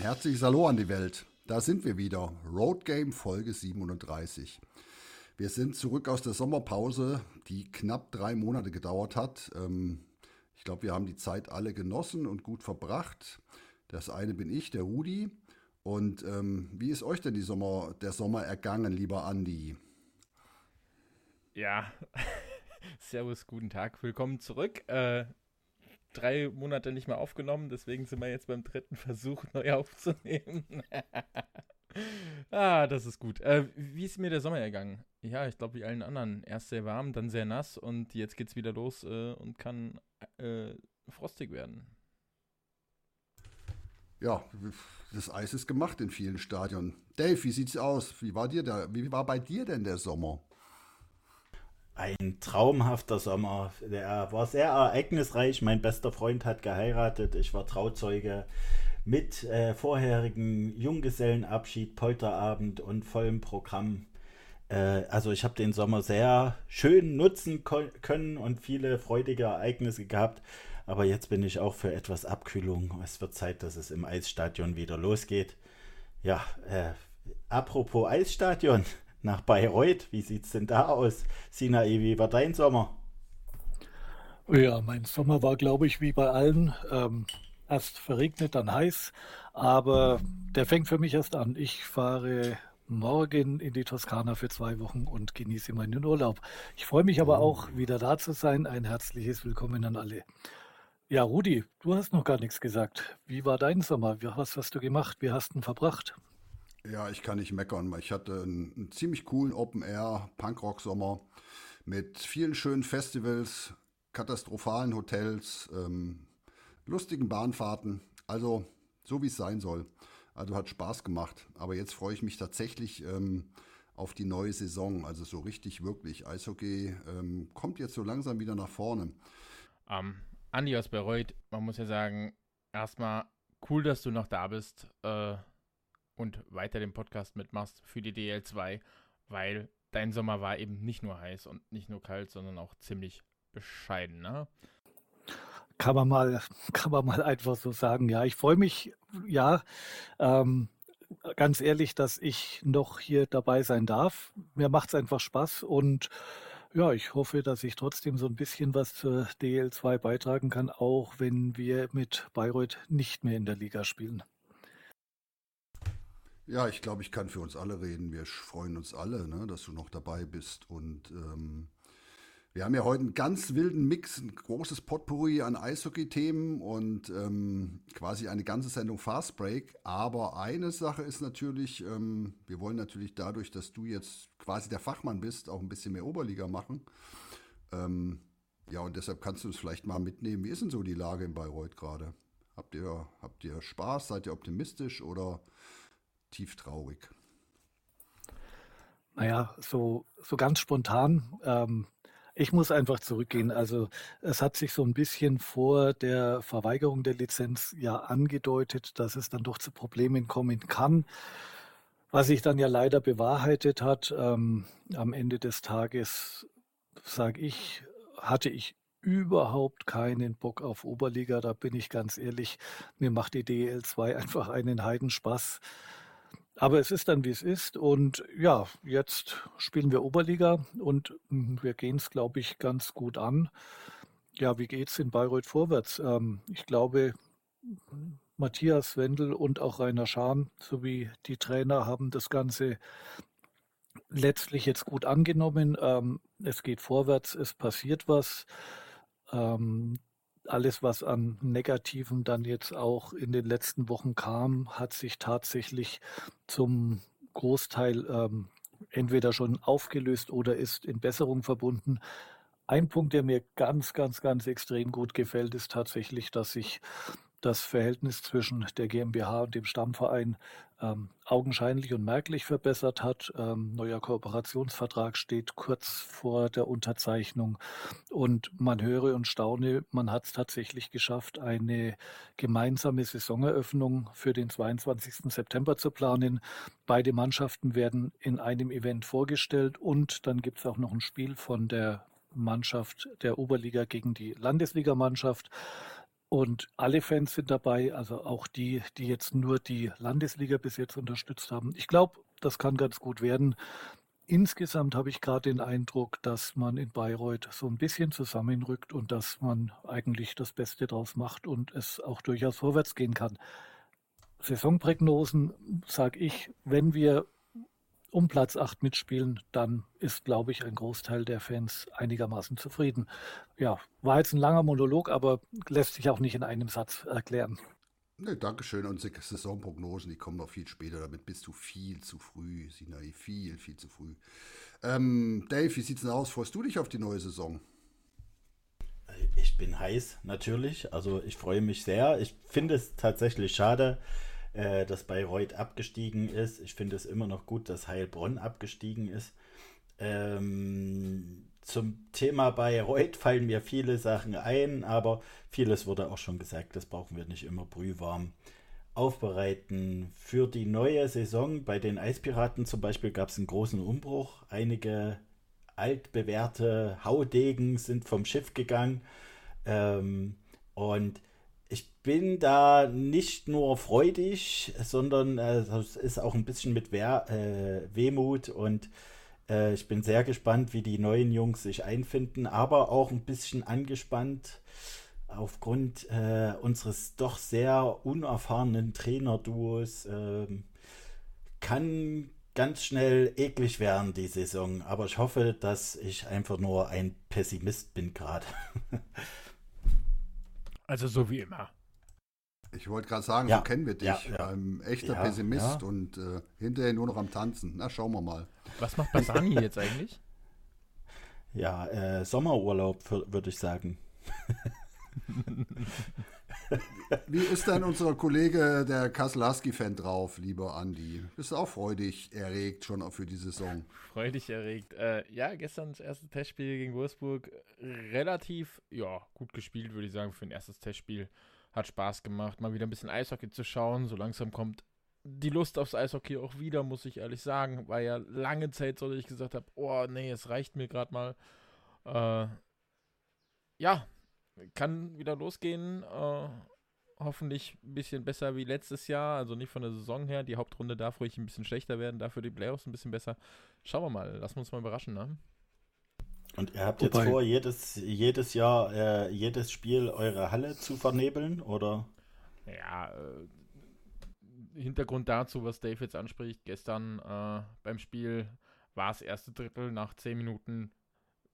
Ein herzliches Hallo an die Welt. Da sind wir wieder. Road Game Folge 37. Wir sind zurück aus der Sommerpause, die knapp drei Monate gedauert hat. Ähm, ich glaube, wir haben die Zeit alle genossen und gut verbracht. Das eine bin ich, der Rudi. Und ähm, wie ist euch denn Sommer, der Sommer ergangen, lieber Andi? Ja, servus, guten Tag, willkommen zurück. Äh, drei Monate nicht mehr aufgenommen, deswegen sind wir jetzt beim dritten Versuch neu aufzunehmen. ah, das ist gut. Äh, wie ist mir der Sommer ergangen? Ja, ich glaube wie allen anderen. Erst sehr warm, dann sehr nass und jetzt geht's wieder los äh, und kann äh, frostig werden. Ja, das Eis ist gemacht in vielen Stadien. Dave, wie sieht's aus? Wie war dir da, wie war bei dir denn der Sommer? Ein traumhafter Sommer. Der war sehr ereignisreich. Mein bester Freund hat geheiratet. Ich war Trauzeuge mit äh, vorherigen Junggesellenabschied, Polterabend und vollem Programm. Äh, also ich habe den Sommer sehr schön nutzen können und viele freudige Ereignisse gehabt. Aber jetzt bin ich auch für etwas Abkühlung. Es wird Zeit, dass es im Eisstadion wieder losgeht. Ja, äh, apropos Eisstadion, nach Bayreuth, wie sieht es denn da aus? Sina, wie war dein Sommer? Ja, mein Sommer war, glaube ich, wie bei allen. Ähm, erst verregnet, dann heiß. Aber der fängt für mich erst an. Ich fahre morgen in die Toskana für zwei Wochen und genieße meinen Urlaub. Ich freue mich aber auch, wieder da zu sein. Ein herzliches Willkommen an alle. Ja, Rudi, du hast noch gar nichts gesagt. Wie war dein Sommer? Was hast du gemacht? Wie hast du ihn verbracht? Ja, ich kann nicht meckern. Ich hatte einen, einen ziemlich coolen Open-Air-Punkrock-Sommer mit vielen schönen Festivals, katastrophalen Hotels, ähm, lustigen Bahnfahrten. Also so wie es sein soll. Also hat Spaß gemacht. Aber jetzt freue ich mich tatsächlich ähm, auf die neue Saison. Also so richtig, wirklich. Eishockey ähm, kommt jetzt so langsam wieder nach vorne. Um, ähm, Andi aus Bayreuth, man muss ja sagen, erstmal cool, dass du noch da bist äh, und weiter den Podcast mitmachst für die DL2, weil dein Sommer war eben nicht nur heiß und nicht nur kalt, sondern auch ziemlich bescheiden, ne? kann man mal, kann man mal einfach so sagen. Ja, ich freue mich, ja, ähm, ganz ehrlich, dass ich noch hier dabei sein darf. Mir macht es einfach Spaß und ja, ich hoffe, dass ich trotzdem so ein bisschen was zur DL2 beitragen kann, auch wenn wir mit Bayreuth nicht mehr in der Liga spielen. Ja, ich glaube, ich kann für uns alle reden. Wir freuen uns alle, ne, dass du noch dabei bist und ähm, wir haben ja heute einen ganz wilden Mix, ein großes Potpourri an Eishockey-Themen und ähm, quasi eine ganze Sendung Fast Break. Aber eine Sache ist natürlich, ähm, wir wollen natürlich dadurch, dass du jetzt quasi der Fachmann bist, auch ein bisschen mehr Oberliga machen. Ähm, ja, und deshalb kannst du es vielleicht mal mitnehmen. Wie ist denn so die Lage in Bayreuth gerade? Habt ihr, habt ihr Spaß? Seid ihr optimistisch oder tief traurig? Naja, so, so ganz spontan. Ähm, ich muss einfach zurückgehen. Also es hat sich so ein bisschen vor der Verweigerung der Lizenz ja angedeutet, dass es dann doch zu Problemen kommen kann. Was sich dann ja leider bewahrheitet hat, ähm, am Ende des Tages, sage ich, hatte ich überhaupt keinen Bock auf Oberliga. Da bin ich ganz ehrlich, mir macht die DL2 einfach einen Heidenspaß. Aber es ist dann, wie es ist. Und ja, jetzt spielen wir Oberliga und hm, wir gehen es, glaube ich, ganz gut an. Ja, wie geht es in Bayreuth vorwärts? Ähm, ich glaube, Matthias Wendel und auch Rainer Schahn sowie die Trainer haben das Ganze letztlich jetzt gut angenommen. Ähm, es geht vorwärts, es passiert was. Ähm, alles, was an Negativen dann jetzt auch in den letzten Wochen kam, hat sich tatsächlich zum Großteil ähm, entweder schon aufgelöst oder ist in Besserung verbunden. Ein Punkt, der mir ganz, ganz, ganz extrem gut gefällt, ist tatsächlich, dass sich das Verhältnis zwischen der GmbH und dem Stammverein ähm, augenscheinlich und merklich verbessert hat. Ähm, neuer Kooperationsvertrag steht kurz vor der Unterzeichnung und man höre und staune, man hat es tatsächlich geschafft, eine gemeinsame Saisoneröffnung für den 22. September zu planen. Beide Mannschaften werden in einem Event vorgestellt und dann gibt es auch noch ein Spiel von der Mannschaft der Oberliga gegen die Landesligamannschaft. Und alle Fans sind dabei, also auch die, die jetzt nur die Landesliga bis jetzt unterstützt haben. Ich glaube, das kann ganz gut werden. Insgesamt habe ich gerade den Eindruck, dass man in Bayreuth so ein bisschen zusammenrückt und dass man eigentlich das Beste draus macht und es auch durchaus vorwärts gehen kann. Saisonprognosen sage ich, wenn wir um Platz 8 mitspielen, dann ist, glaube ich, ein Großteil der Fans einigermaßen zufrieden. Ja, war jetzt ein langer Monolog, aber lässt sich auch nicht in einem Satz erklären. Ne, Dankeschön. Unsere Saisonprognosen, die kommen noch viel später. Damit bist du viel zu früh, Sinai. Viel, viel zu früh. Ähm, Dave, wie sieht's denn aus? Freust du dich auf die neue Saison? Ich bin heiß, natürlich. Also ich freue mich sehr. Ich finde es tatsächlich schade, äh, dass Bayreuth abgestiegen ist. Ich finde es immer noch gut, dass Heilbronn abgestiegen ist. Ähm, zum Thema Bayreuth fallen mir viele Sachen ein, aber vieles wurde auch schon gesagt, das brauchen wir nicht immer brühwarm aufbereiten. Für die neue Saison bei den Eispiraten zum Beispiel gab es einen großen Umbruch. Einige altbewährte Haudegen sind vom Schiff gegangen. Ähm, und bin da nicht nur freudig, sondern äh, ist auch ein bisschen mit Wehr, äh, Wehmut und äh, ich bin sehr gespannt, wie die neuen Jungs sich einfinden, aber auch ein bisschen angespannt aufgrund äh, unseres doch sehr unerfahrenen Trainerduos. Ähm, kann ganz schnell eklig werden, die Saison. Aber ich hoffe, dass ich einfach nur ein Pessimist bin gerade. Also so wie immer. Ich wollte gerade sagen, ja. so kennen wir dich. Ja, ja. Ein echter ja, Pessimist und äh, hinterher nur noch am Tanzen. Na, schauen wir mal. Was macht Basani jetzt eigentlich? Ja, äh, Sommerurlaub, würde ich sagen. Wie ist denn unser Kollege, der Kassel Husky-Fan drauf, lieber Andi? Bist du auch freudig erregt schon für die Saison? Freudig erregt. Äh, ja, gestern das erste Testspiel gegen Wolfsburg relativ, ja, gut gespielt, würde ich sagen, für ein erstes Testspiel. Hat Spaß gemacht, mal wieder ein bisschen Eishockey zu schauen. So langsam kommt die Lust aufs Eishockey auch wieder, muss ich ehrlich sagen. War ja lange Zeit so, dass ich gesagt habe, oh nee, es reicht mir gerade mal. Äh, ja, kann wieder losgehen. Äh, hoffentlich ein bisschen besser wie letztes Jahr. Also nicht von der Saison her. Die Hauptrunde darf ruhig ein bisschen schlechter werden, dafür die Playoffs ein bisschen besser. Schauen wir mal. Lassen wir uns mal überraschen, ne? Und ihr habt Wobei, jetzt vor, jedes, jedes Jahr, äh, jedes Spiel eure Halle zu vernebeln, oder? Ja, äh, Hintergrund dazu, was Dave jetzt anspricht. Gestern äh, beim Spiel war es erste Drittel nach 10 Minuten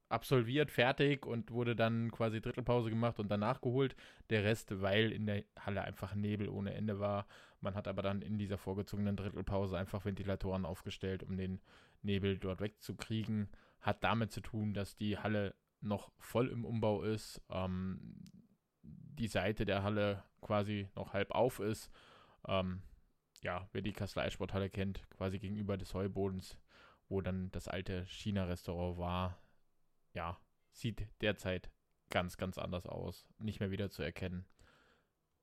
absolviert, fertig und wurde dann quasi Drittelpause gemacht und danach geholt. Der Rest, weil in der Halle einfach Nebel ohne Ende war. Man hat aber dann in dieser vorgezogenen Drittelpause einfach Ventilatoren aufgestellt, um den Nebel dort wegzukriegen. Hat damit zu tun, dass die Halle noch voll im Umbau ist. Ähm, die Seite der Halle quasi noch halb auf ist. Ähm, ja, wer die Kassel Eissporthalle kennt, quasi gegenüber des Heubodens, wo dann das alte China-Restaurant war, ja, sieht derzeit ganz, ganz anders aus. Nicht mehr wieder zu erkennen.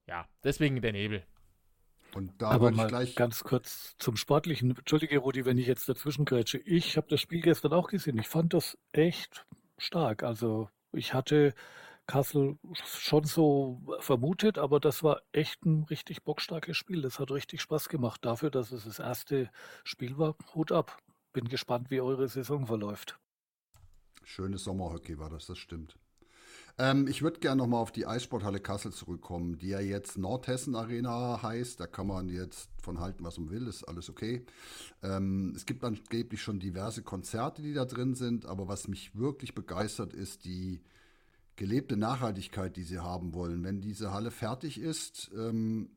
Ja, deswegen der Nebel. Und da Aber mal gleich ganz kurz zum Sportlichen. Entschuldige, Rudi, wenn ich jetzt dazwischen grätsche. Ich habe das Spiel gestern auch gesehen. Ich fand das echt stark. Also ich hatte Kassel schon so vermutet, aber das war echt ein richtig bockstarkes Spiel. Das hat richtig Spaß gemacht. Dafür, dass es das erste Spiel war, Hut ab. Bin gespannt, wie eure Saison verläuft. Schönes Sommerhockey war das, das stimmt. Ähm, ich würde gerne nochmal auf die Eissporthalle Kassel zurückkommen, die ja jetzt Nordhessen Arena heißt. Da kann man jetzt von halten, was man will, ist alles okay. Ähm, es gibt angeblich schon diverse Konzerte, die da drin sind, aber was mich wirklich begeistert, ist die gelebte Nachhaltigkeit, die sie haben wollen. Wenn diese Halle fertig ist, ähm,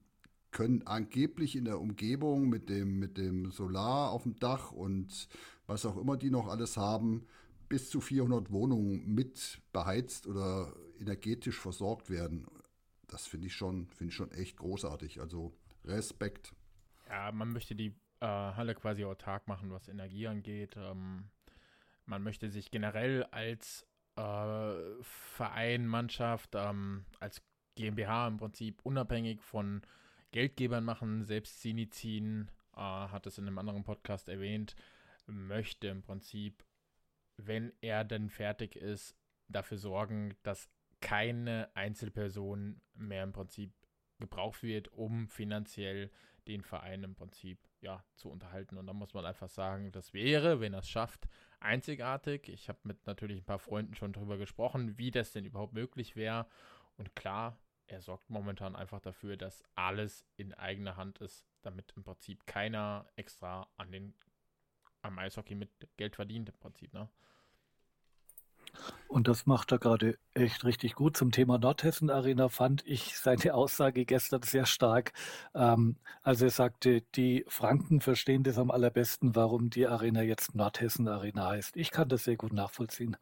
können angeblich in der Umgebung mit dem, mit dem Solar auf dem Dach und was auch immer die noch alles haben, bis zu 400 Wohnungen mit beheizt oder energetisch versorgt werden. Das finde ich schon, finde ich schon echt großartig. Also Respekt. Ja, man möchte die äh, Halle quasi autark machen, was Energie angeht. Ähm, man möchte sich generell als äh, Verein, Mannschaft, ähm, als GmbH im Prinzip unabhängig von Geldgebern machen. Selbst Sinizin äh, hat es in einem anderen Podcast erwähnt, möchte im Prinzip wenn er dann fertig ist, dafür sorgen, dass keine Einzelperson mehr im Prinzip gebraucht wird, um finanziell den Verein im Prinzip ja, zu unterhalten. Und da muss man einfach sagen, das wäre, wenn er es schafft, einzigartig. Ich habe mit natürlich ein paar Freunden schon darüber gesprochen, wie das denn überhaupt möglich wäre. Und klar, er sorgt momentan einfach dafür, dass alles in eigener Hand ist, damit im Prinzip keiner extra an den am Eishockey mit Geld verdient im Prinzip, ne? Und das macht er gerade echt richtig gut. Zum Thema Nordhessen Arena fand ich seine Aussage gestern sehr stark. Ähm, also er sagte, die Franken verstehen das am allerbesten, warum die Arena jetzt Nordhessen Arena heißt. Ich kann das sehr gut nachvollziehen.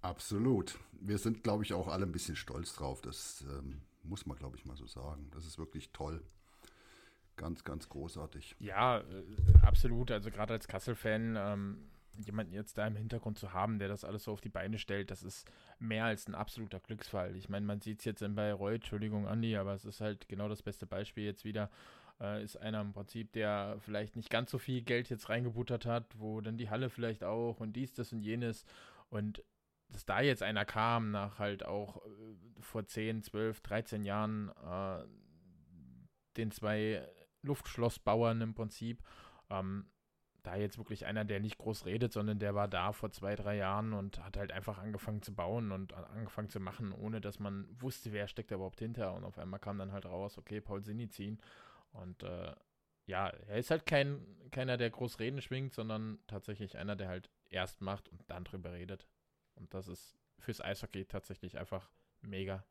Absolut. Wir sind, glaube ich, auch alle ein bisschen stolz drauf. Das ähm, muss man, glaube ich, mal so sagen. Das ist wirklich toll. Ganz, ganz großartig. Ja, äh, absolut. Also gerade als Kassel-Fan, ähm, jemanden jetzt da im Hintergrund zu haben, der das alles so auf die Beine stellt, das ist mehr als ein absoluter Glücksfall. Ich meine, man sieht es jetzt in Bayreuth, Entschuldigung, Andi, aber es ist halt genau das beste Beispiel jetzt wieder. Äh, ist einer im Prinzip, der vielleicht nicht ganz so viel Geld jetzt reingebuttert hat, wo dann die Halle vielleicht auch und dies, das und jenes. Und dass da jetzt einer kam, nach halt auch äh, vor 10, 12, 13 Jahren äh, den zwei Luftschlossbauern im Prinzip. Ähm, da jetzt wirklich einer, der nicht groß redet, sondern der war da vor zwei, drei Jahren und hat halt einfach angefangen zu bauen und angefangen zu machen, ohne dass man wusste, wer steckt da überhaupt hinter. Und auf einmal kam dann halt raus, okay, Paul Sinizin. Und äh, ja, er ist halt kein, keiner, der groß reden schwingt, sondern tatsächlich einer, der halt erst macht und dann drüber redet. Und das ist fürs Eishockey tatsächlich einfach mega.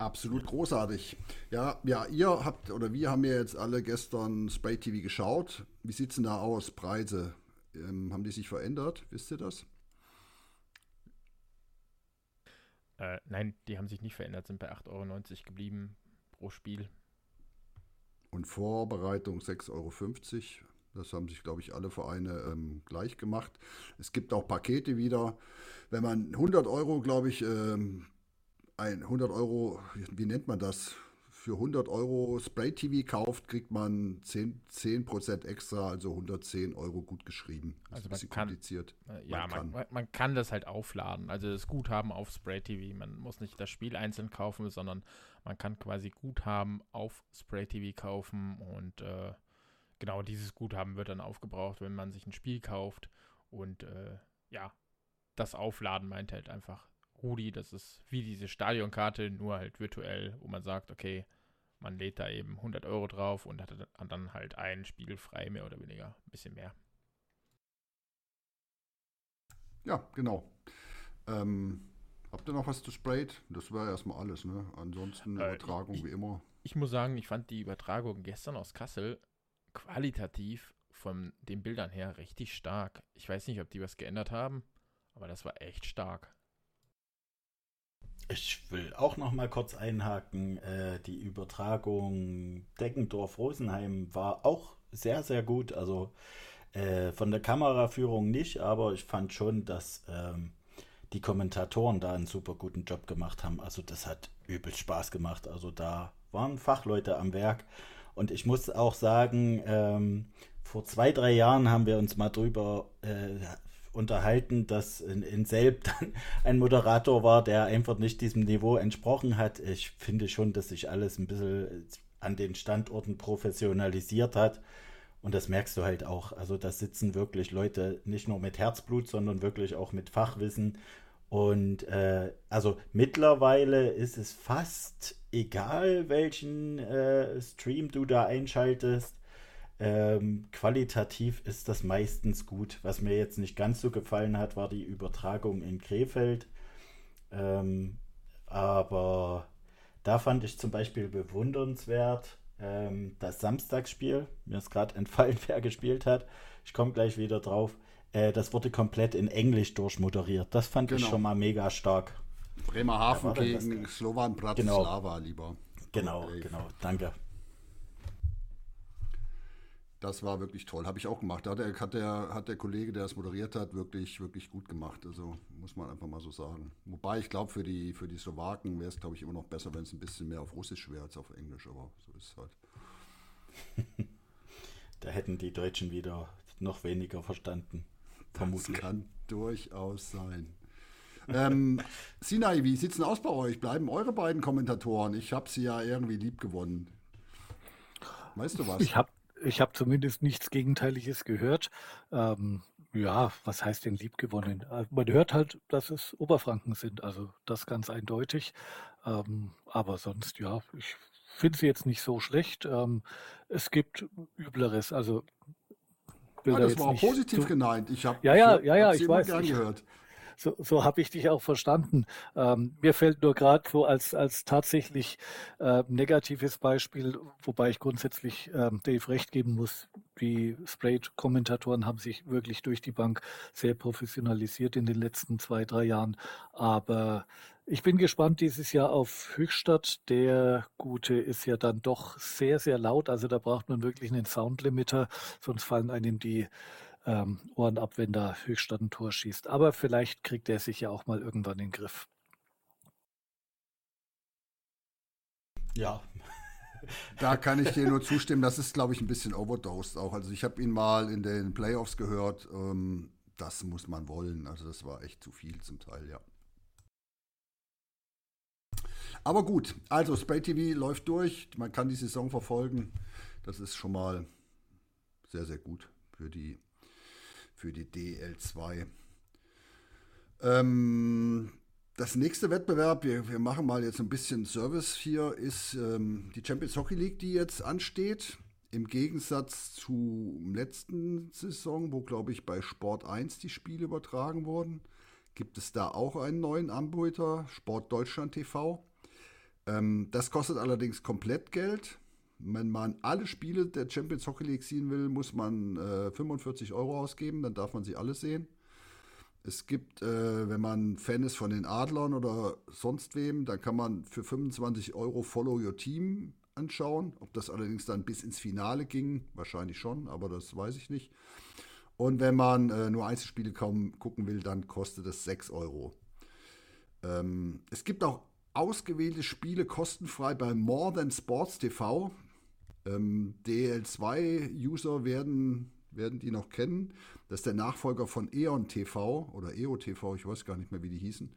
Absolut großartig. Ja, ja, ihr habt oder wir haben ja jetzt alle gestern Spray TV geschaut. Wie sieht es denn da aus? Preise? Ähm, haben die sich verändert? Wisst ihr das? Äh, nein, die haben sich nicht verändert, sind bei 8,90 Euro geblieben pro Spiel. Und Vorbereitung 6,50 Euro. Das haben sich, glaube ich, alle Vereine ähm, gleich gemacht. Es gibt auch Pakete wieder. Wenn man 100 Euro, glaube ich, ähm, ein 100 Euro, wie nennt man das? Für 100 Euro Spray TV kauft, kriegt man 10, 10% extra, also 110 Euro gut geschrieben. Das also ist ein bisschen kann, kompliziert. Äh, ja, man kann. man kann das halt aufladen. Also das Guthaben auf Spray TV. Man muss nicht das Spiel einzeln kaufen, sondern man kann quasi Guthaben auf Spray TV kaufen und äh, genau dieses Guthaben wird dann aufgebraucht, wenn man sich ein Spiel kauft. Und äh, ja, das Aufladen meint halt einfach Rudi, das ist wie diese Stadionkarte, nur halt virtuell, wo man sagt, okay, man lädt da eben 100 Euro drauf und hat dann halt ein Spiel frei, mehr oder weniger, ein bisschen mehr. Ja, genau. Ähm, habt ihr noch was zu Sprayed? Das war erstmal alles, ne? Ansonsten äh, Übertragung ich, wie immer. Ich muss sagen, ich fand die Übertragung gestern aus Kassel qualitativ von den Bildern her richtig stark. Ich weiß nicht, ob die was geändert haben, aber das war echt stark. Ich will auch noch mal kurz einhaken. Äh, die Übertragung Deggendorf-Rosenheim war auch sehr, sehr gut. Also äh, von der Kameraführung nicht, aber ich fand schon, dass ähm, die Kommentatoren da einen super guten Job gemacht haben. Also das hat übel Spaß gemacht. Also da waren Fachleute am Werk. Und ich muss auch sagen, ähm, vor zwei, drei Jahren haben wir uns mal drüber äh, unterhalten, dass in, in Selb dann ein Moderator war, der einfach nicht diesem Niveau entsprochen hat. Ich finde schon, dass sich alles ein bisschen an den Standorten professionalisiert hat. Und das merkst du halt auch. Also da sitzen wirklich Leute nicht nur mit Herzblut, sondern wirklich auch mit Fachwissen. Und äh, also mittlerweile ist es fast egal, welchen äh, Stream du da einschaltest. Ähm, qualitativ ist das meistens gut. Was mir jetzt nicht ganz so gefallen hat, war die Übertragung in Krefeld. Ähm, aber da fand ich zum Beispiel bewundernswert ähm, das Samstagsspiel. Mir ist gerade entfallen, wer gespielt hat. Ich komme gleich wieder drauf. Äh, das wurde komplett in Englisch durchmoderiert. Das fand genau. ich schon mal mega stark. Bremerhaven gegen Slovan Bratislava, genau. lieber. Genau, okay. genau. Danke. Das war wirklich toll. Habe ich auch gemacht. Da hat der, hat, der, hat der Kollege, der das moderiert hat, wirklich, wirklich gut gemacht. Also muss man einfach mal so sagen. Wobei ich glaube, für die, für die Slowaken wäre es, glaube ich, immer noch besser, wenn es ein bisschen mehr auf Russisch wäre als auf Englisch. Aber so ist es halt. da hätten die Deutschen wieder noch weniger verstanden. Vermutlich. Das kann durchaus sein. ähm, Sinai, wie sieht es denn aus bei euch? Bleiben eure beiden Kommentatoren? Ich habe sie ja irgendwie lieb gewonnen. Weißt du was? Ich habe ich hab zumindest nichts Gegenteiliges gehört. Ähm, ja, was heißt denn liebgewonnen? Äh, man hört halt, dass es Oberfranken sind, also das ganz eindeutig. Ähm, aber sonst, ja, ich finde sie jetzt nicht so schlecht. Ähm, es gibt Übleres, also ja, das war auch positiv gemeint. Ich habe ja, ja, ja, ja, ich weiß. Gern gehört. So, so habe ich dich auch verstanden. Ähm, mir fällt nur gerade so als, als tatsächlich äh, negatives Beispiel, wobei ich grundsätzlich ähm, Dave recht geben muss, die Sprayed-Kommentatoren haben sich wirklich durch die Bank sehr professionalisiert in den letzten zwei, drei Jahren. Aber ich bin gespannt dieses Jahr auf Höchstadt. Der Gute ist ja dann doch sehr, sehr laut. Also da braucht man wirklich einen Soundlimiter, sonst fallen einem die ähm, Ohren ab, wenn da Höchstadt ein Tor schießt. Aber vielleicht kriegt er sich ja auch mal irgendwann in den Griff. Ja. Da kann ich dir nur zustimmen. Das ist, glaube ich, ein bisschen overdosed auch. Also ich habe ihn mal in den Playoffs gehört. Ähm, das muss man wollen. Also das war echt zu viel zum Teil, ja. Aber gut, also Spray TV läuft durch. Man kann die Saison verfolgen. Das ist schon mal sehr, sehr gut für die für die DL2. Ähm, das nächste Wettbewerb, wir, wir machen mal jetzt ein bisschen Service hier, ist ähm, die Champions Hockey League, die jetzt ansteht. Im Gegensatz zur letzten Saison, wo, glaube ich, bei Sport 1 die Spiele übertragen wurden, gibt es da auch einen neuen Anbieter, Sport Deutschland TV. Ähm, das kostet allerdings komplett Geld. Wenn man alle Spiele der Champions Hockey League sehen will, muss man äh, 45 Euro ausgeben, dann darf man sie alle sehen. Es gibt, äh, wenn man Fan ist von den Adlern oder sonst wem, dann kann man für 25 Euro Follow Your Team anschauen. Ob das allerdings dann bis ins Finale ging, wahrscheinlich schon, aber das weiß ich nicht. Und wenn man äh, nur Einzelspiele kaum gucken will, dann kostet es 6 Euro. Ähm, es gibt auch ausgewählte Spiele kostenfrei bei More Than Sports TV. Ähm, DL2-User werden, werden die noch kennen. Das ist der Nachfolger von Eon TV oder EO TV, ich weiß gar nicht mehr, wie die hießen.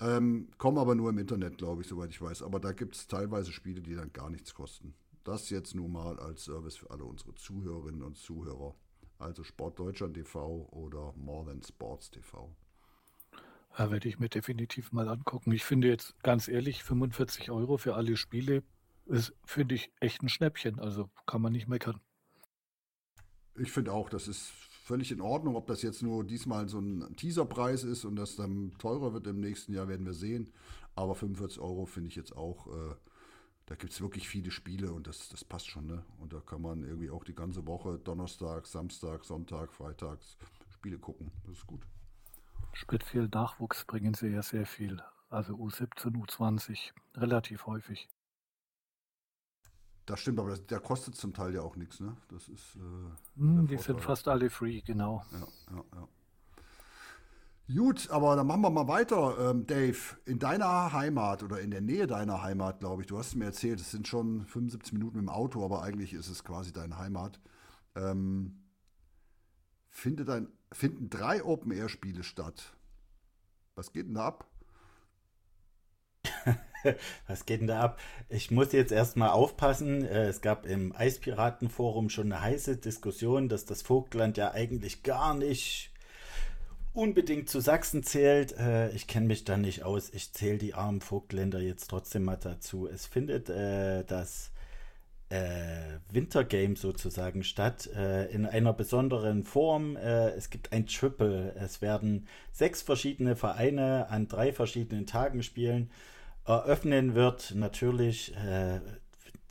Ähm, kommen aber nur im Internet, glaube ich, soweit ich weiß. Aber da gibt es teilweise Spiele, die dann gar nichts kosten. Das jetzt nur mal als Service für alle unsere Zuhörerinnen und Zuhörer. Also Sport Deutschland TV oder More Than Sports TV. Ja, werde ich mir definitiv mal angucken. Ich finde jetzt ganz ehrlich, 45 Euro für alle Spiele ist, finde ich, echt ein Schnäppchen. Also kann man nicht meckern. Ich finde auch, das ist völlig in Ordnung. Ob das jetzt nur diesmal so ein Teaserpreis ist und das dann teurer wird im nächsten Jahr, werden wir sehen. Aber 45 Euro finde ich jetzt auch, äh, da gibt es wirklich viele Spiele und das, das passt schon. Ne? Und da kann man irgendwie auch die ganze Woche, Donnerstag, Samstag, Sonntag, Freitags Spiele gucken. Das ist gut. Speziell Nachwuchs bringen sie ja sehr viel. Also U17, U20, relativ häufig. Das stimmt, aber das, der kostet zum Teil ja auch nichts, ne? Das ist. Äh, mm, die sind fast alle free, genau. Ja, ja, ja. Gut, aber dann machen wir mal weiter, ähm, Dave. In deiner Heimat oder in der Nähe deiner Heimat, glaube ich, du hast mir erzählt, es sind schon 75 Minuten im Auto, aber eigentlich ist es quasi deine Heimat. Ähm, findet ein, finden drei Open-Air-Spiele statt. Was geht denn da ab? Was geht denn da ab? Ich muss jetzt erstmal aufpassen. Äh, es gab im Eispiratenforum schon eine heiße Diskussion, dass das Vogtland ja eigentlich gar nicht unbedingt zu Sachsen zählt. Äh, ich kenne mich da nicht aus. Ich zähle die armen Vogtländer jetzt trotzdem mal dazu. Es findet äh, das Wintergame sozusagen statt, in einer besonderen Form. Es gibt ein Triple. Es werden sechs verschiedene Vereine an drei verschiedenen Tagen spielen. Eröffnen wird natürlich äh,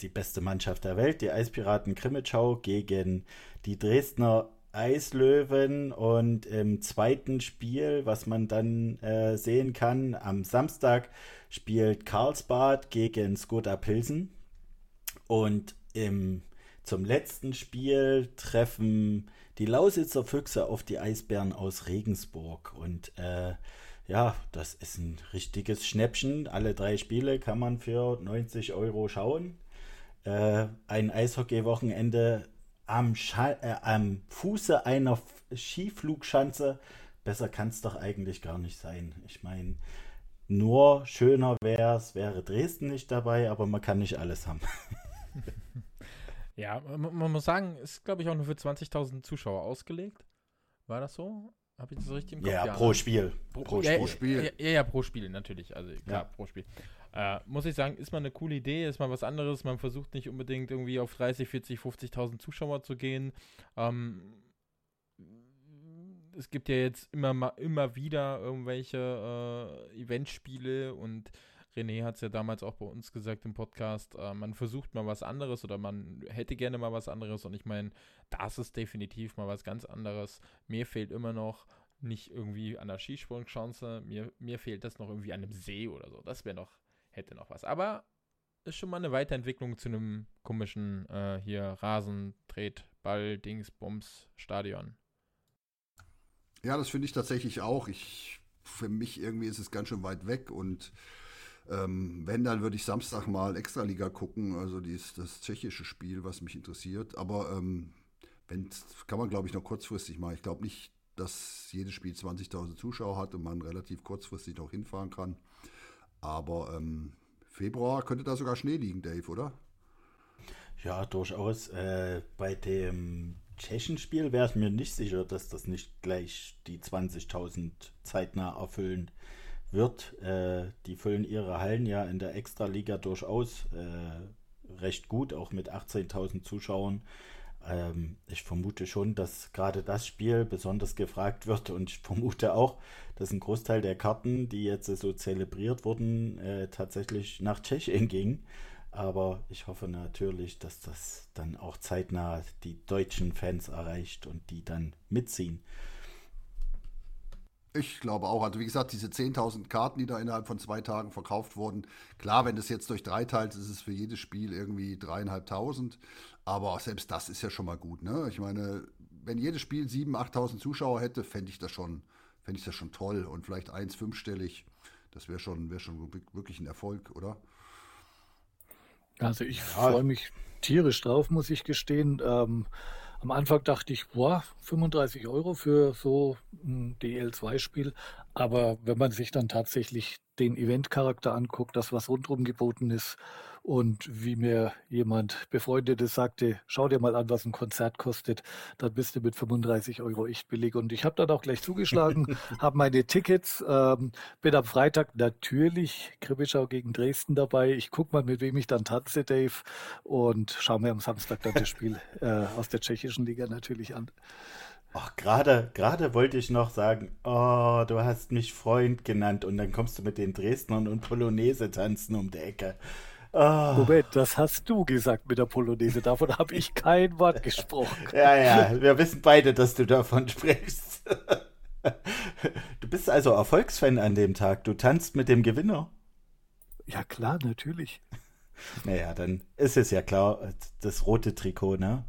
die beste Mannschaft der Welt, die Eispiraten Krimitschau gegen die Dresdner Eislöwen. Und im zweiten Spiel, was man dann äh, sehen kann, am Samstag spielt Karlsbad gegen Skoda Pilsen. Und im, zum letzten Spiel treffen die Lausitzer Füchse auf die Eisbären aus Regensburg. Und äh, ja, das ist ein richtiges Schnäppchen. Alle drei Spiele kann man für 90 Euro schauen. Äh, ein Eishockey-Wochenende am, äh, am Fuße einer Skiflugschanze. Besser kann es doch eigentlich gar nicht sein. Ich meine, nur schöner wäre es, wäre Dresden nicht dabei, aber man kann nicht alles haben. ja, man, man, muss sagen, ist glaube ich auch nur für 20.000 Zuschauer ausgelegt. War das so? Habe ich das so richtig im Kopf? Ja, ja pro ne? Spiel. Pro, pro, ja, pro Spiel. Ja, ja, pro Spiel, natürlich. Also klar, pro Spiel. Äh, muss ich sagen, ist mal eine coole Idee, ist mal was anderes. Man versucht nicht unbedingt irgendwie auf 30, 40, 50.000 Zuschauer zu gehen. Ähm, es gibt ja jetzt immer mal immer wieder irgendwelche äh, Eventspiele und René hat es ja damals auch bei uns gesagt im Podcast, äh, man versucht mal was anderes oder man hätte gerne mal was anderes und ich meine, das ist definitiv mal was ganz anderes. Mir fehlt immer noch nicht irgendwie an der Skisprungchance, mir, mir fehlt das noch irgendwie an einem See oder so. Das wäre noch, hätte noch was. Aber ist schon mal eine Weiterentwicklung zu einem komischen äh, hier Rasen, Tret, Ball, Dings, Bums, Stadion. Ja, das finde ich tatsächlich auch. Ich, für mich irgendwie ist es ganz schön weit weg und ähm, wenn, dann würde ich Samstag mal Extraliga gucken, also dies, das tschechische Spiel, was mich interessiert. Aber ähm, wenn, kann man, glaube ich, noch kurzfristig machen. Ich glaube nicht, dass jedes Spiel 20.000 Zuschauer hat und man relativ kurzfristig noch hinfahren kann. Aber ähm, Februar könnte da sogar Schnee liegen, Dave, oder? Ja, durchaus. Äh, bei dem Tschechenspiel wäre es mir nicht sicher, dass das nicht gleich die 20.000 zeitnah erfüllen wird. Äh, die füllen ihre Hallen ja in der Extraliga durchaus äh, recht gut, auch mit 18.000 Zuschauern. Ähm, ich vermute schon, dass gerade das Spiel besonders gefragt wird und ich vermute auch, dass ein Großteil der Karten, die jetzt so zelebriert wurden, äh, tatsächlich nach Tschechien ging. Aber ich hoffe natürlich, dass das dann auch zeitnah die deutschen Fans erreicht und die dann mitziehen. Ich glaube auch. Also wie gesagt, diese 10.000 Karten, die da innerhalb von zwei Tagen verkauft wurden. Klar, wenn das jetzt durch drei teilt, ist es für jedes Spiel irgendwie dreieinhalbtausend. Aber selbst das ist ja schon mal gut. Ne? Ich meine, wenn jedes Spiel 7.000, 8.000 Zuschauer hätte, fände ich das schon, fände ich das schon toll. Und vielleicht eins fünfstellig, das wäre schon, wär schon wirklich ein Erfolg, oder? Also ich ja. freue mich tierisch drauf, muss ich gestehen. Ähm, am Anfang dachte ich, boah, 35 Euro für so ein DL2-Spiel. Aber wenn man sich dann tatsächlich den Eventcharakter anguckt, das, was rundherum geboten ist, und wie mir jemand Befreundetes sagte, schau dir mal an, was ein Konzert kostet, dann bist du mit 35 Euro echt billig. Und ich habe dann auch gleich zugeschlagen, habe meine Tickets, ähm, bin am Freitag natürlich Kribischau gegen Dresden dabei. Ich gucke mal, mit wem ich dann tanze, Dave, und schaue mir am Samstag dann das Spiel äh, aus der tschechischen Liga natürlich an. Ach, gerade, gerade wollte ich noch sagen, oh, du hast mich Freund genannt und dann kommst du mit den Dresdnern und Polonaise tanzen um die Ecke. Oh. Moment, das hast du gesagt mit der Polonaise. Davon habe ich kein Wort gesprochen. ja, ja, wir wissen beide, dass du davon sprichst. du bist also Erfolgsfan an dem Tag. Du tanzt mit dem Gewinner. Ja, klar, natürlich. Naja, dann ist es ja klar, das rote Trikot, ne?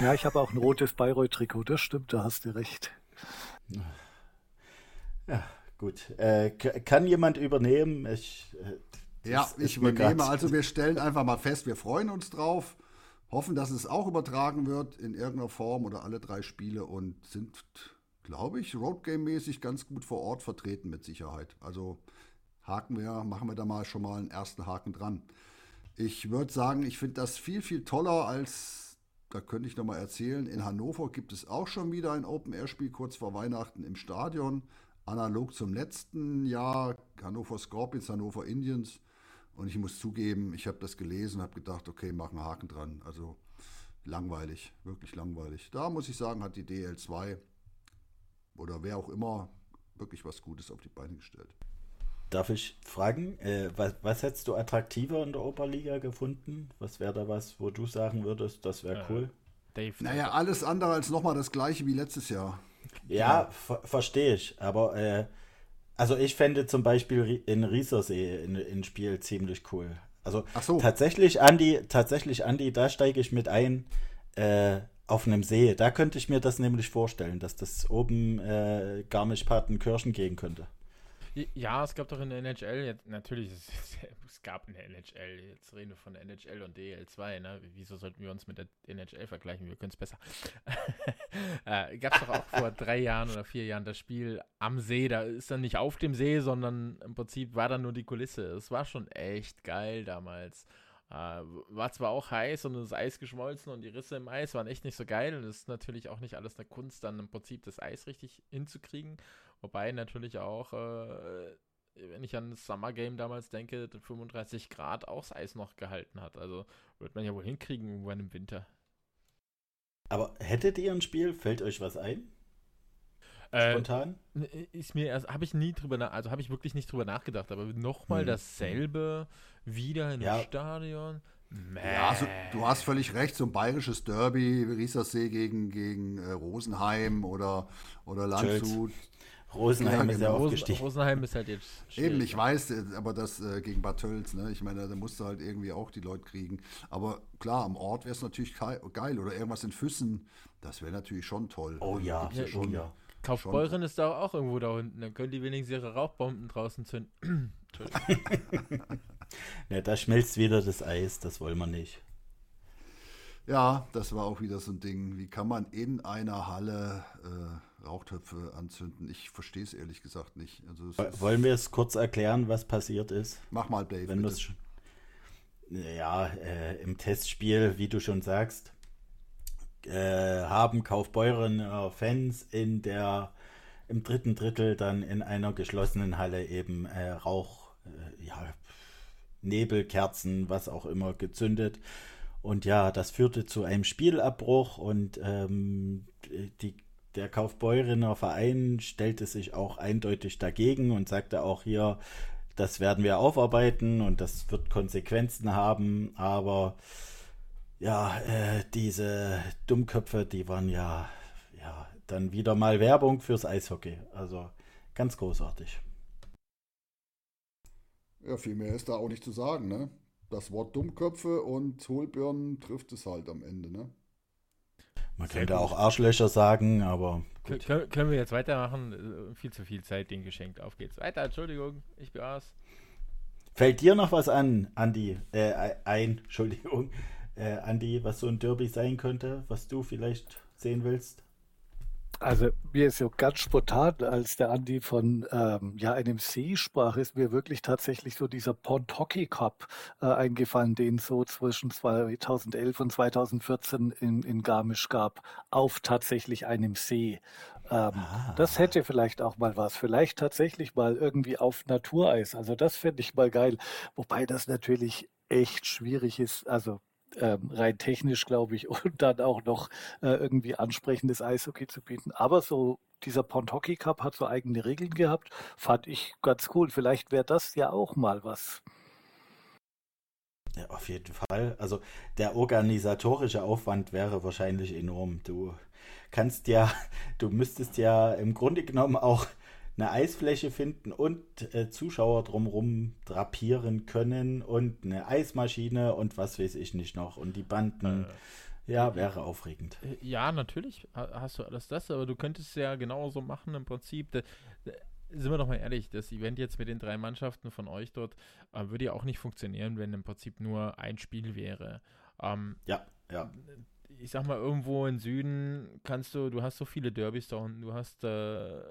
Ja, ich habe auch ein rotes Bayreuth-Trikot, das stimmt, da hast du recht. Ja, gut. Äh, kann jemand übernehmen? Ich, äh, ja, ich übernehme. Also wir stellen einfach mal fest, wir freuen uns drauf, hoffen, dass es auch übertragen wird in irgendeiner Form oder alle drei Spiele und sind, glaube ich, Roadgame-mäßig ganz gut vor Ort vertreten mit Sicherheit. Also haken wir, machen wir da mal schon mal einen ersten Haken dran. Ich würde sagen, ich finde das viel, viel toller als, da könnte ich nochmal erzählen, in Hannover gibt es auch schon wieder ein Open-Air-Spiel kurz vor Weihnachten im Stadion. Analog zum letzten Jahr, Hannover Scorpions, Hannover Indians. Und ich muss zugeben, ich habe das gelesen habe gedacht, okay, mach einen Haken dran. Also langweilig, wirklich langweilig. Da muss ich sagen, hat die DL2 oder wer auch immer wirklich was Gutes auf die Beine gestellt. Darf ich fragen, äh, was, was hättest du attraktiver in der Oberliga gefunden? Was wäre da was, wo du sagen würdest, das wäre äh, cool? Dave, naja, alles andere als nochmal das gleiche wie letztes Jahr. Ja, ja. ver verstehe ich. Aber äh, also ich fände zum Beispiel in Riesersee in, in Spiel ziemlich cool. Also so. tatsächlich, Andi, tatsächlich, Andi, da steige ich mit ein äh, auf einem See. Da könnte ich mir das nämlich vorstellen, dass das oben äh, Garmisch-Partenkirchen gehen könnte. Ja, es gab doch in der NHL, jetzt, natürlich, es, es, gab in der NHL, jetzt reden wir von der NHL und DL2, ne? Wieso sollten wir uns mit der NHL vergleichen? Wir können es besser. äh, gab es doch auch vor drei Jahren oder vier Jahren das Spiel am See, da ist dann nicht auf dem See, sondern im Prinzip war dann nur die Kulisse. Es war schon echt geil damals. Äh, war zwar auch heiß und das Eis geschmolzen und die Risse im Eis waren echt nicht so geil und es ist natürlich auch nicht alles eine Kunst, dann im Prinzip das Eis richtig hinzukriegen. Wobei natürlich auch, äh, wenn ich an das Summer Game damals denke, 35 Grad auch das Eis noch gehalten hat. Also wird man ja wohl hinkriegen irgendwann im Winter. Aber hättet ihr ein Spiel, fällt euch was ein? Äh, Spontan? Äh, ist mir erst, habe ich nie drüber, nach, also habe ich wirklich nicht drüber nachgedacht, aber nochmal hm. dasselbe wieder in ja. Stadion. Mäh. Ja, also, du hast völlig recht, so ein bayerisches Derby, Riesersee gegen, gegen äh, Rosenheim oder, oder Landshut. Rosenheim ja, ist ja genau. aufgestiegen. Rosenheim ist halt jetzt Eben, ich weiß, äh, aber das äh, gegen Bad Tölz, ne? ich meine, da musst du halt irgendwie auch die Leute kriegen. Aber klar, am Ort wäre es natürlich geil oder irgendwas in Füssen, das wäre natürlich schon toll. Oh ja, ja, schon, ja. Kaufbeuren ist da auch irgendwo da unten, dann können die wenigstens ihre Rauchbomben draußen zünden. ja, da schmilzt wieder das Eis, das wollen wir nicht. Ja, das war auch wieder so ein Ding. Wie kann man in einer Halle äh, Rauchtöpfe anzünden? Ich verstehe es ehrlich gesagt nicht. Also Wollen wir es kurz erklären, was passiert ist? Mach mal, Dave. Wenn ja, äh, im Testspiel, wie du schon sagst, äh, haben Kaufbeurener Fans in der im dritten Drittel dann in einer geschlossenen Halle eben äh, Rauch, äh, ja, Nebelkerzen, was auch immer gezündet. Und ja, das führte zu einem Spielabbruch und ähm, die, der Kaufbeurener Verein stellte sich auch eindeutig dagegen und sagte auch hier, das werden wir aufarbeiten und das wird Konsequenzen haben, aber ja, äh, diese Dummköpfe, die waren ja, ja dann wieder mal Werbung fürs Eishockey. Also ganz großartig. Ja, viel mehr ist da auch nicht zu sagen, ne? Das Wort Dummköpfe und Hohlbirnen trifft es halt am Ende, ne? Man Sehr könnte gut. auch Arschlöcher sagen, aber. Gut. Kön können wir jetzt weitermachen? Äh, viel zu viel Zeit den geschenkt. Auf geht's. Weiter, Entschuldigung, ich bin aus. Fällt dir noch was an, Andi? Äh, ein, Entschuldigung. Äh, Andi, was so ein Derby sein könnte, was du vielleicht sehen willst? Also mir ist so ganz spontan, als der Andi von ähm, ja einem See sprach, ist mir wirklich tatsächlich so dieser Pond Hockey Cup äh, eingefallen, den es so zwischen 2011 und 2014 in, in Garmisch gab, auf tatsächlich einem See. Ähm, ah. Das hätte vielleicht auch mal was. Vielleicht tatsächlich mal irgendwie auf Natureis. Also das fände ich mal geil. Wobei das natürlich echt schwierig ist. Also ähm, rein technisch, glaube ich, und dann auch noch äh, irgendwie ansprechendes Eishockey zu bieten. Aber so dieser Pond Hockey Cup hat so eigene Regeln gehabt, fand ich ganz cool. Vielleicht wäre das ja auch mal was. Ja, auf jeden Fall. Also der organisatorische Aufwand wäre wahrscheinlich enorm. Du kannst ja, du müsstest ja im Grunde genommen auch eine Eisfläche finden und äh, Zuschauer drumherum drapieren können und eine Eismaschine und was weiß ich nicht noch und die Banden. Äh, ja, wäre aufregend. Äh, ja, natürlich hast du alles das, aber du könntest ja genauso machen im Prinzip. Da, da, sind wir doch mal ehrlich, das Event jetzt mit den drei Mannschaften von euch dort äh, würde ja auch nicht funktionieren, wenn im Prinzip nur ein Spiel wäre. Ähm, ja, ja ich sag mal, irgendwo im Süden kannst du, du hast so viele Derbys da unten, du hast äh, äh,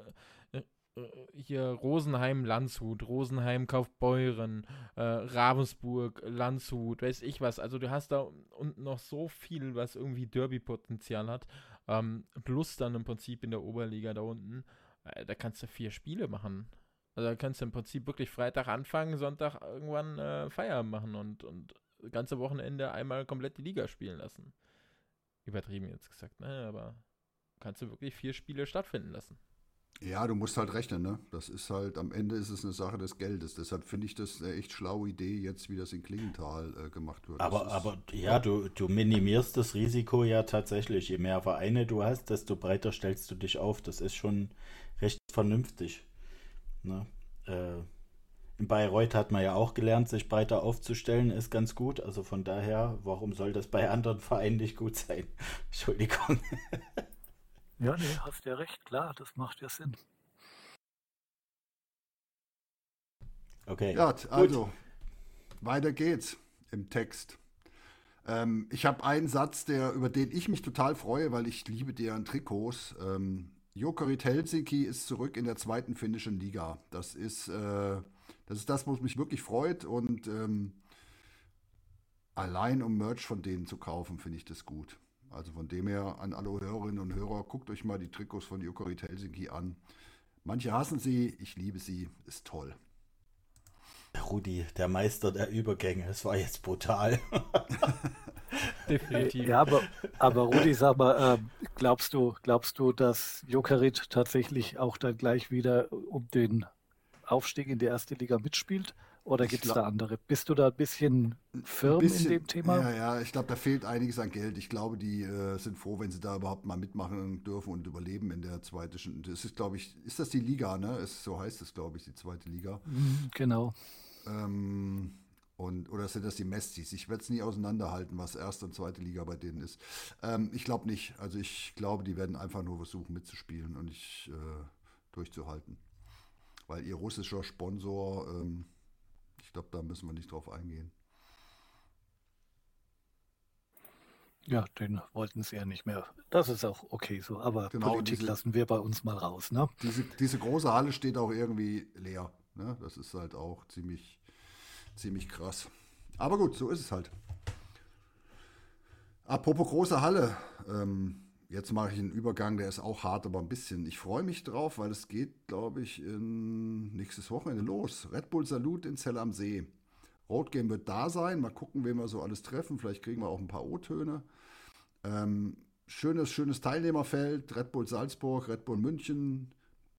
hier Rosenheim, Landshut, Rosenheim, Kaufbeuren, äh, Ravensburg, Landshut, weiß ich was. Also du hast da unten noch so viel, was irgendwie Derby-Potenzial hat. Ähm, plus dann im Prinzip in der Oberliga da unten. Äh, da kannst du vier Spiele machen. Also da kannst du im Prinzip wirklich Freitag anfangen, Sonntag irgendwann äh, Feierabend machen und, und ganze Wochenende einmal komplett die Liga spielen lassen. Übertrieben jetzt gesagt, ne? Aber kannst du wirklich vier Spiele stattfinden lassen. Ja, du musst halt rechnen, ne? Das ist halt, am Ende ist es eine Sache des Geldes. Deshalb finde ich das eine echt schlaue Idee, jetzt wie das in Klingenthal äh, gemacht wird. Aber, aber ja, du, du minimierst das Risiko ja tatsächlich. Je mehr Vereine du hast, desto breiter stellst du dich auf. Das ist schon recht vernünftig. Ne? Äh, in Bayreuth hat man ja auch gelernt, sich breiter aufzustellen, ist ganz gut. Also von daher, warum soll das bei anderen Vereinen nicht gut sein? Entschuldigung. Ja, nee, hast ja recht, klar, das macht ja Sinn. Okay. Ja, also, Gut. weiter geht's im Text. Ähm, ich habe einen Satz, der, über den ich mich total freue, weil ich liebe deren Trikots. Ähm, Jokerit Helsinki ist zurück in der zweiten finnischen Liga. Das ist, äh, das ist das, was mich wirklich freut. Und ähm, allein um Merch von denen zu kaufen, finde ich das gut. Also von dem her an alle Hörerinnen und Hörer, guckt euch mal die Trikots von Jokerit Helsinki an. Manche hassen sie, ich liebe sie, ist toll. Rudi, der Meister der Übergänge, das war jetzt brutal. Definitiv. Ja, aber, aber Rudi, sag mal, äh, glaubst du, glaubst du, dass Jokerit tatsächlich auch dann gleich wieder um den Aufstieg in die erste Liga mitspielt? Oder gibt es da andere? Bist du da ein bisschen firm ein bisschen, in dem Thema? Ja, ja, ich glaube, da fehlt einiges an Geld. Ich glaube, die äh, sind froh, wenn sie da überhaupt mal mitmachen dürfen und überleben in der zweiten. Das ist, glaube ich, ist das die Liga, ne? Ist, so heißt es, glaube ich, die zweite Liga. Mhm, genau. Ähm, und, oder sind das die Mestis? Ich werde es nie auseinanderhalten, was erste und zweite Liga bei denen ist. Ähm, ich glaube nicht. Also ich glaube, die werden einfach nur versuchen mitzuspielen und nicht äh, durchzuhalten. Weil ihr russischer Sponsor, ähm, ich glaube, da müssen wir nicht drauf eingehen. Ja, den wollten sie ja nicht mehr. Das ist auch okay so, aber genau, Politik diese, lassen wir bei uns mal raus. Ne? Diese, diese große Halle steht auch irgendwie leer. Ne? Das ist halt auch ziemlich, ziemlich krass. Aber gut, so ist es halt. Apropos große Halle. Ähm, jetzt mache ich einen Übergang, der ist auch hart, aber ein bisschen. Ich freue mich drauf, weil es geht, glaube ich, nächstes Wochenende los. Red Bull Salut in Zell am See. Road Game wird da sein. Mal gucken, wen wir so alles treffen. Vielleicht kriegen wir auch ein paar O-Töne. Ähm, schönes, schönes Teilnehmerfeld. Red Bull Salzburg, Red Bull München,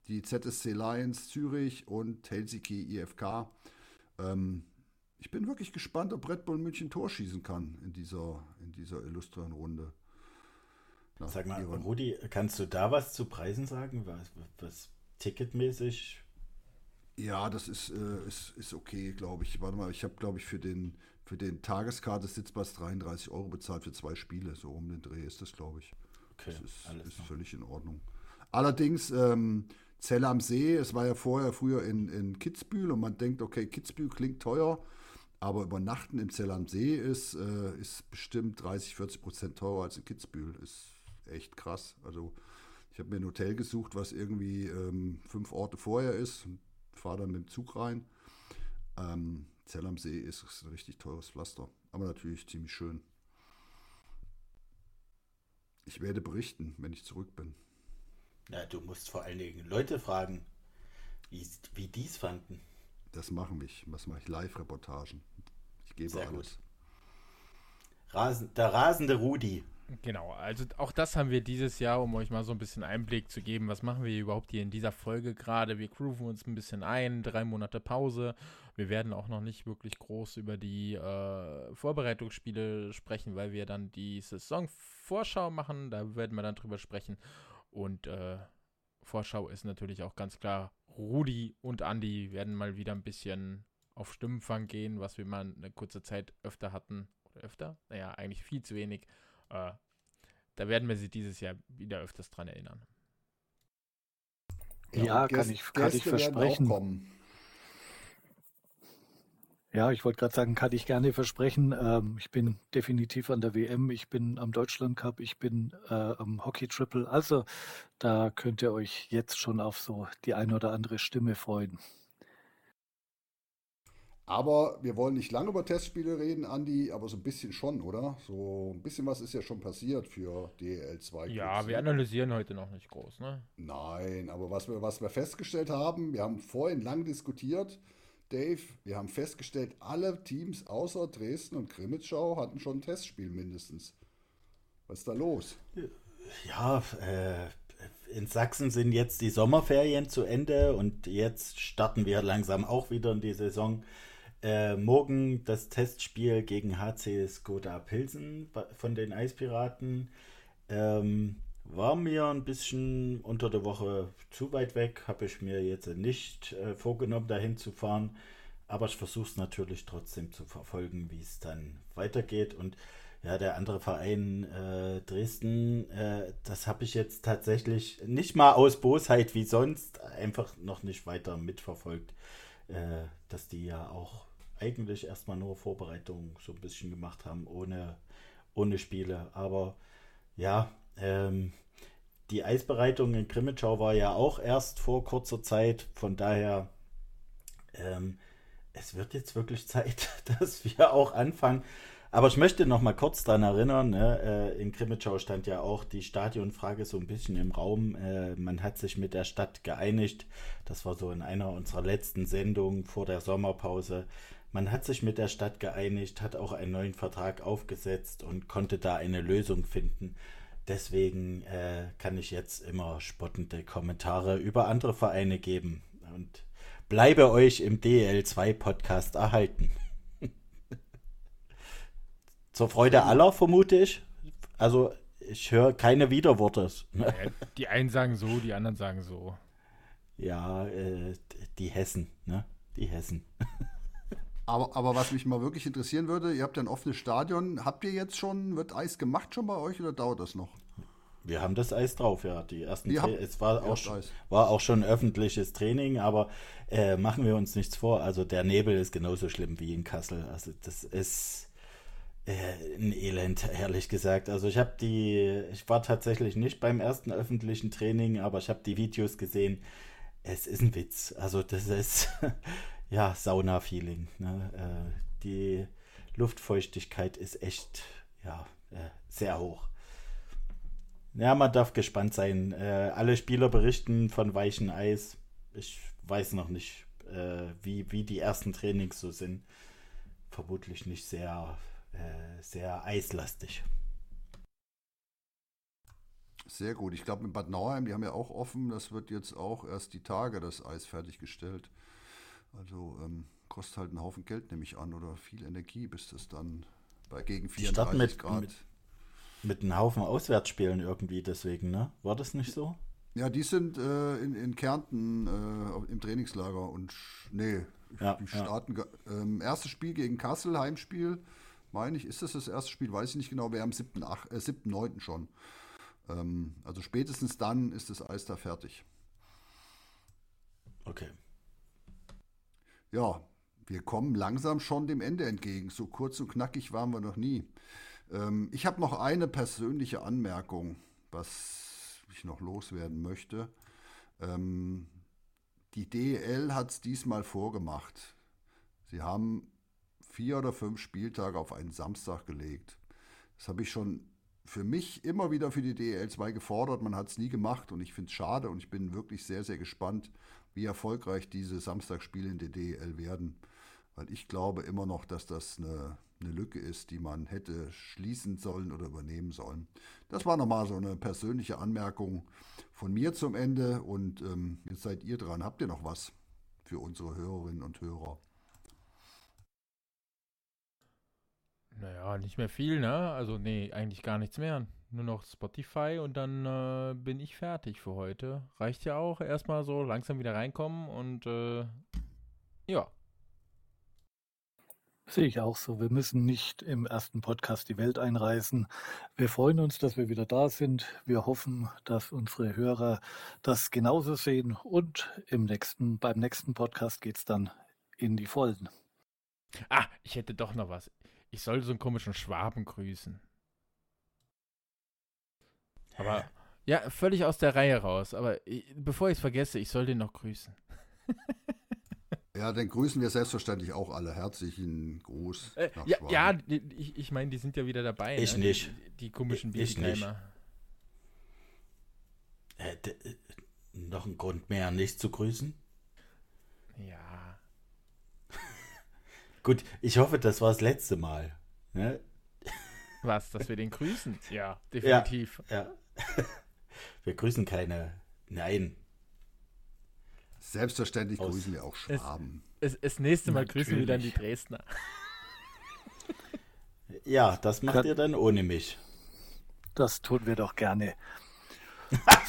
die ZSC Lions Zürich und Helsinki IFK. Ähm, ich bin wirklich gespannt, ob Red Bull München Tor schießen kann in dieser, in dieser illustren Runde. Nach Sag mal. Rudi, kannst du da was zu Preisen sagen? Was, was ticketmäßig? Ja, das ist, äh, ist, ist okay, glaube ich. Warte mal, ich habe, glaube ich, für den, für den Tageskarte Sitzpass 33 Euro bezahlt für zwei Spiele. So um den Dreh ist das, glaube ich. Okay, das ist, ist völlig in Ordnung. Allerdings, ähm, Zelle am See, es war ja vorher früher in, in Kitzbühel und man denkt, okay, Kitzbühel klingt teuer, aber übernachten im Zell am See ist, äh, ist bestimmt 30, 40 Prozent teurer als in Kitzbühel. Ist echt krass. Also ich habe mir ein Hotel gesucht, was irgendwie ähm, fünf Orte vorher ist, fahre dann mit dem Zug rein. Ähm, Zell am See ist, ist ein richtig teures Pflaster, aber natürlich ziemlich schön. Ich werde berichten, wenn ich zurück bin. Ja, du musst vor allen Dingen Leute fragen, wie die es fanden. Das machen wir. Was mache ich? Live-Reportagen. Ich gebe Sehr alles. Gut. Rasen, der rasende Rudi. Genau, also auch das haben wir dieses Jahr, um euch mal so ein bisschen Einblick zu geben. Was machen wir überhaupt hier in dieser Folge gerade? Wir grooven uns ein bisschen ein, drei Monate Pause. Wir werden auch noch nicht wirklich groß über die äh, Vorbereitungsspiele sprechen, weil wir dann die Saisonvorschau machen. Da werden wir dann drüber sprechen. Und äh, Vorschau ist natürlich auch ganz klar, Rudi und Andy werden mal wieder ein bisschen auf Stimmenfang gehen, was wir mal eine kurze Zeit öfter hatten. Oder öfter? Naja, eigentlich viel zu wenig. Äh, da werden wir sie dieses Jahr wieder öfters dran erinnern. Ja, ja kann, ich, kann ich versprechen. Ja, ich wollte gerade sagen, kann ich gerne versprechen. Ähm, ich bin definitiv an der WM, ich bin am Deutschland Cup, ich bin äh, am Hockey Triple. Also da könnt ihr euch jetzt schon auf so die eine oder andere Stimme freuen. Aber wir wollen nicht lange über Testspiele reden, Andi, aber so ein bisschen schon, oder? So ein bisschen was ist ja schon passiert für DL 2. Ja, wir analysieren heute noch nicht groß, ne? Nein, aber was wir, was wir festgestellt haben, wir haben vorhin lang diskutiert, Dave, wir haben festgestellt, alle Teams außer Dresden und Krimitschau hatten schon ein Testspiel mindestens. Was ist da los? Ja, äh, in Sachsen sind jetzt die Sommerferien zu Ende und jetzt starten wir langsam auch wieder in die Saison. Äh, morgen das Testspiel gegen HC Skoda Pilsen von den Eispiraten. Ähm, war mir ein bisschen unter der Woche zu weit weg, habe ich mir jetzt nicht äh, vorgenommen, dahin zu fahren. Aber ich versuche es natürlich trotzdem zu verfolgen, wie es dann weitergeht. Und ja, der andere Verein äh, Dresden, äh, das habe ich jetzt tatsächlich nicht mal aus Bosheit wie sonst einfach noch nicht weiter mitverfolgt. äh, dass die ja auch eigentlich erstmal nur Vorbereitungen so ein bisschen gemacht haben, ohne, ohne Spiele. Aber ja, ähm, die Eisbereitung in Grimmitschau war ja auch erst vor kurzer Zeit. Von daher, ähm, es wird jetzt wirklich Zeit, dass wir auch anfangen. Aber ich möchte noch mal kurz daran erinnern, ne, äh, in Grimmitschau stand ja auch die Stadionfrage so ein bisschen im Raum. Äh, man hat sich mit der Stadt geeinigt. Das war so in einer unserer letzten Sendungen vor der Sommerpause. Man hat sich mit der Stadt geeinigt, hat auch einen neuen Vertrag aufgesetzt und konnte da eine Lösung finden. Deswegen äh, kann ich jetzt immer spottende Kommentare über andere Vereine geben und bleibe euch im DL2-Podcast erhalten. Zur Freude aller, vermute ich. Also, ich höre keine Widerworte. Die einen sagen so, die anderen sagen so. Ja, äh, die Hessen, ne? Die Hessen. Aber, aber was mich mal wirklich interessieren würde, ihr habt ja ein offenes Stadion. Habt ihr jetzt schon, wird Eis gemacht schon bei euch oder dauert das noch? Wir haben das Eis drauf, ja. Die ersten Ihr habt- es war auch, schon, war auch schon öffentliches Training, aber äh, machen wir uns nichts vor. Also der Nebel ist genauso schlimm wie in Kassel. Also das ist äh, ein Elend, ehrlich gesagt. Also ich habe die, ich war tatsächlich nicht beim ersten öffentlichen Training, aber ich habe die Videos gesehen. Es ist ein Witz. Also das ist ja Sauna-Feeling. Ne? Äh, die Luftfeuchtigkeit ist echt ja äh, sehr hoch. Ja, man darf gespannt sein. Äh, alle Spieler berichten von weichem Eis. Ich weiß noch nicht, äh, wie, wie die ersten Trainings so sind. Vermutlich nicht sehr, äh, sehr eislastig. Sehr gut. Ich glaube, in Bad Nauheim, die haben ja auch offen. Das wird jetzt auch erst die Tage das Eis fertiggestellt. Also ähm, kostet halt einen Haufen Geld, nehme ich an, oder viel Energie, bis das dann bei gegen Die starten 34 mit- Grad. mit- Mit einem Haufen Auswärtsspielen irgendwie deswegen, ne? War das nicht so? Ja, die sind äh, in, in Kärnten äh, im Trainingslager und nee, Ja, die ja. starten ge- ähm, erstes Spiel gegen Kassel, Heimspiel, meine ich, ist das das erste Spiel, weiß ich nicht genau, wir haben 7. Ach, äh, 7. 9. schon. Ähm, also spätestens dann ist das Eis da fertig. Okay. Ja, wir kommen langsam schon dem Ende entgegen. So kurz und knackig waren wir noch nie. Ähm, ich habe noch eine persönliche Anmerkung, was ich noch loswerden möchte. Ähm, die DEL hat es diesmal vorgemacht. Sie haben vier oder fünf Spieltage auf einen Samstag gelegt. Das habe ich schon für mich immer wieder für die DEL 2 gefordert. Man hat es nie gemacht und ich finde es schade und ich bin wirklich sehr, sehr gespannt, wie erfolgreich diese Samstagsspiele in der DEL werden. Weil ich glaube immer noch, dass das eine, eine Lücke ist, die man hätte schließen sollen oder übernehmen sollen. Das war nochmal so eine persönliche Anmerkung von mir zum Ende und ähm, jetzt seid ihr dran. Habt ihr noch was für unsere Hörerinnen und Hörer? Naja, nicht mehr viel, ne? Also, nee, eigentlich gar nichts mehr. Nur noch Spotify und dann äh, bin ich fertig für heute. Reicht ja auch. Erstmal so langsam wieder reinkommen und äh, ja. Sehe ich auch so. Wir müssen nicht im ersten Podcast die Welt einreißen. Wir freuen uns, dass wir wieder da sind. Wir hoffen, dass unsere Hörer das genauso sehen. Und im nächsten, beim nächsten Podcast geht es dann in die Vollen. Ah, ich hätte doch noch was. Ich soll so einen komischen Schwaben grüßen. Aber ja, völlig aus der Reihe raus. Aber ich, bevor ich es vergesse, ich soll den noch grüßen. Ja, dann grüßen wir selbstverständlich auch alle. Herzlichen Gruß. Äh, nach ja, Schwaben. ja, ich, ich meine, die sind ja wieder dabei. Ich ne? nicht. Die, die komischen Ich nicht. Bietigheimer. Äh, äh, noch ein Grund mehr, nicht zu grüßen? Ja. Gut, ich hoffe, das war das letzte Mal. Ne? Was, dass wir den grüßen? Ja, definitiv. Ja. Wir grüßen keine. Nein. Selbstverständlich Aus- grüßen wir auch Schwaben. Das, das nächste Mal grüßen wir dann die Natürlich. Dresdner. Ja, das macht Kann- ihr dann ohne mich. Das tun wir doch gerne.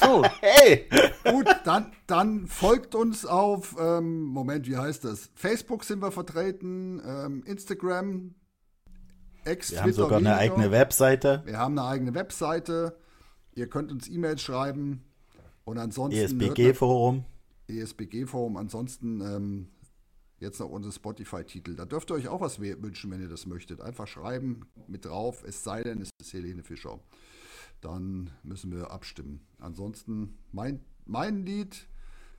So, Hey! Gut, dann, dann folgt uns auf, ähm, Moment, wie heißt das? Facebook sind wir vertreten, ähm, Instagram, ex Wir haben sogar eine eigene Webseite. Wir haben eine eigene Webseite. Ihr könnt uns E-Mails schreiben. Und ansonsten ESBG-Forum. ESBG-Forum. Ansonsten ähm, Jetzt noch unsere Spotify-Titel. Da dürft ihr euch auch was wünschen, wenn ihr das möchtet. Einfach schreiben mit drauf, es sei denn, es ist Helene Fischer. Dann müssen wir abstimmen. Ansonsten mein, mein Lied,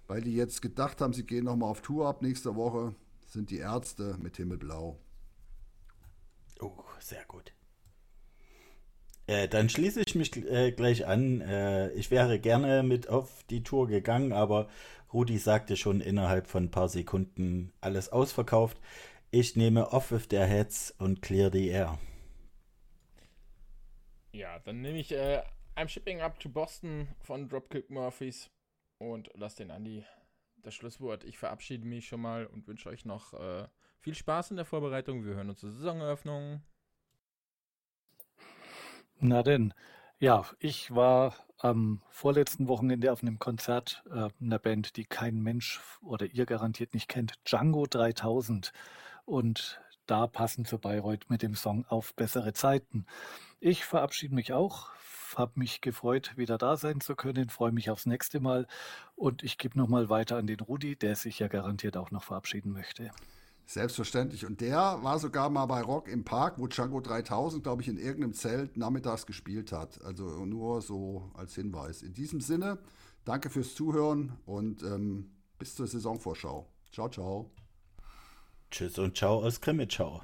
weil die jetzt gedacht haben, sie gehen nochmal auf Tour ab nächste Woche, sind die Ärzte mit Himmelblau. Oh, sehr gut. Äh, dann schließe ich mich äh, gleich an. Äh, ich wäre gerne mit auf die Tour gegangen, aber Rudi sagte schon innerhalb von ein paar Sekunden alles ausverkauft. Ich nehme Off with their heads und Clear the Air. Ja, dann nehme ich äh, I'm Shipping Up to Boston von Dropkick Murphys und lass den Andi das Schlusswort. Ich verabschiede mich schon mal und wünsche euch noch äh, viel Spaß in der Vorbereitung. Wir hören uns zur Saisoneröffnung. Na denn, ja, ich war am vorletzten Wochenende auf einem Konzert äh, einer Band, die kein Mensch oder ihr garantiert nicht kennt, Django 3000. Und da passen zu Bayreuth mit dem Song Auf bessere Zeiten. Ich verabschiede mich auch, habe mich gefreut, wieder da sein zu können, freue mich aufs nächste Mal und ich gebe nochmal weiter an den Rudi, der sich ja garantiert auch noch verabschieden möchte. Selbstverständlich. Und der war sogar mal bei Rock im Park, wo Django 3000, glaube ich, in irgendeinem Zelt nachmittags gespielt hat. Also nur so als Hinweis. In diesem Sinne, danke fürs Zuhören und ähm, bis zur Saisonvorschau. Ciao, ciao. Tschüss und ciao aus Krimitschau.